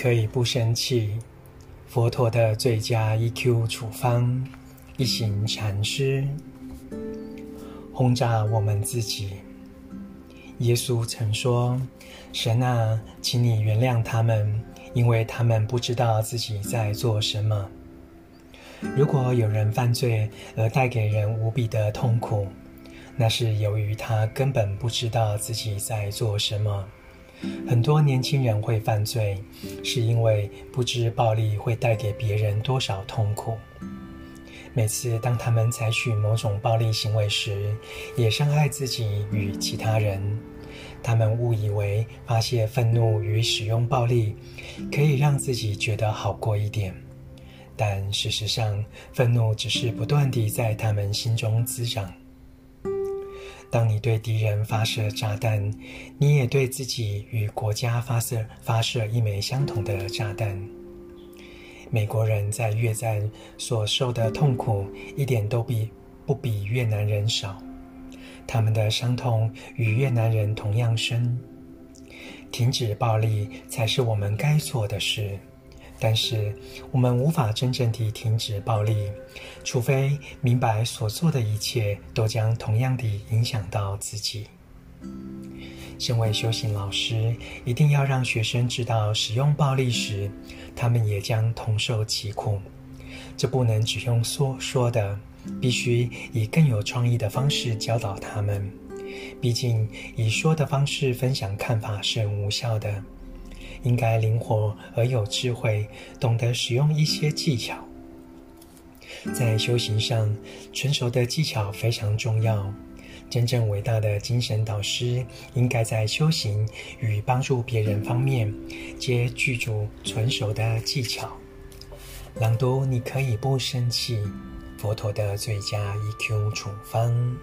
可以不生气，佛陀的最佳 EQ 处方。一行禅师轰炸我们自己。耶稣曾说：“神啊，请你原谅他们，因为他们不知道自己在做什么。”如果有人犯罪而带给人无比的痛苦，那是由于他根本不知道自己在做什么。很多年轻人会犯罪，是因为不知暴力会带给别人多少痛苦。每次当他们采取某种暴力行为时，也伤害自己与其他人。他们误以为发泄愤怒与使用暴力可以让自己觉得好过一点。但事实上，愤怒只是不断地在他们心中滋长。当你对敌人发射炸弹，你也对自己与国家发射发射一枚相同的炸弹。美国人在越战所受的痛苦一点都比不比越南人少，他们的伤痛与越南人同样深。停止暴力才是我们该做的事。但是，我们无法真正地停止暴力，除非明白所做的一切都将同样地影响到自己。身为修行老师，一定要让学生知道，使用暴力时，他们也将同受其苦。这不能只用说说的，必须以更有创意的方式教导他们。毕竟，以说的方式分享看法是无效的。应该灵活而有智慧，懂得使用一些技巧。在修行上，纯熟的技巧非常重要。真正伟大的精神导师，应该在修行与帮助别人方面，皆具足纯熟的技巧。朗读，你可以不生气。佛陀的最佳 EQ 处方。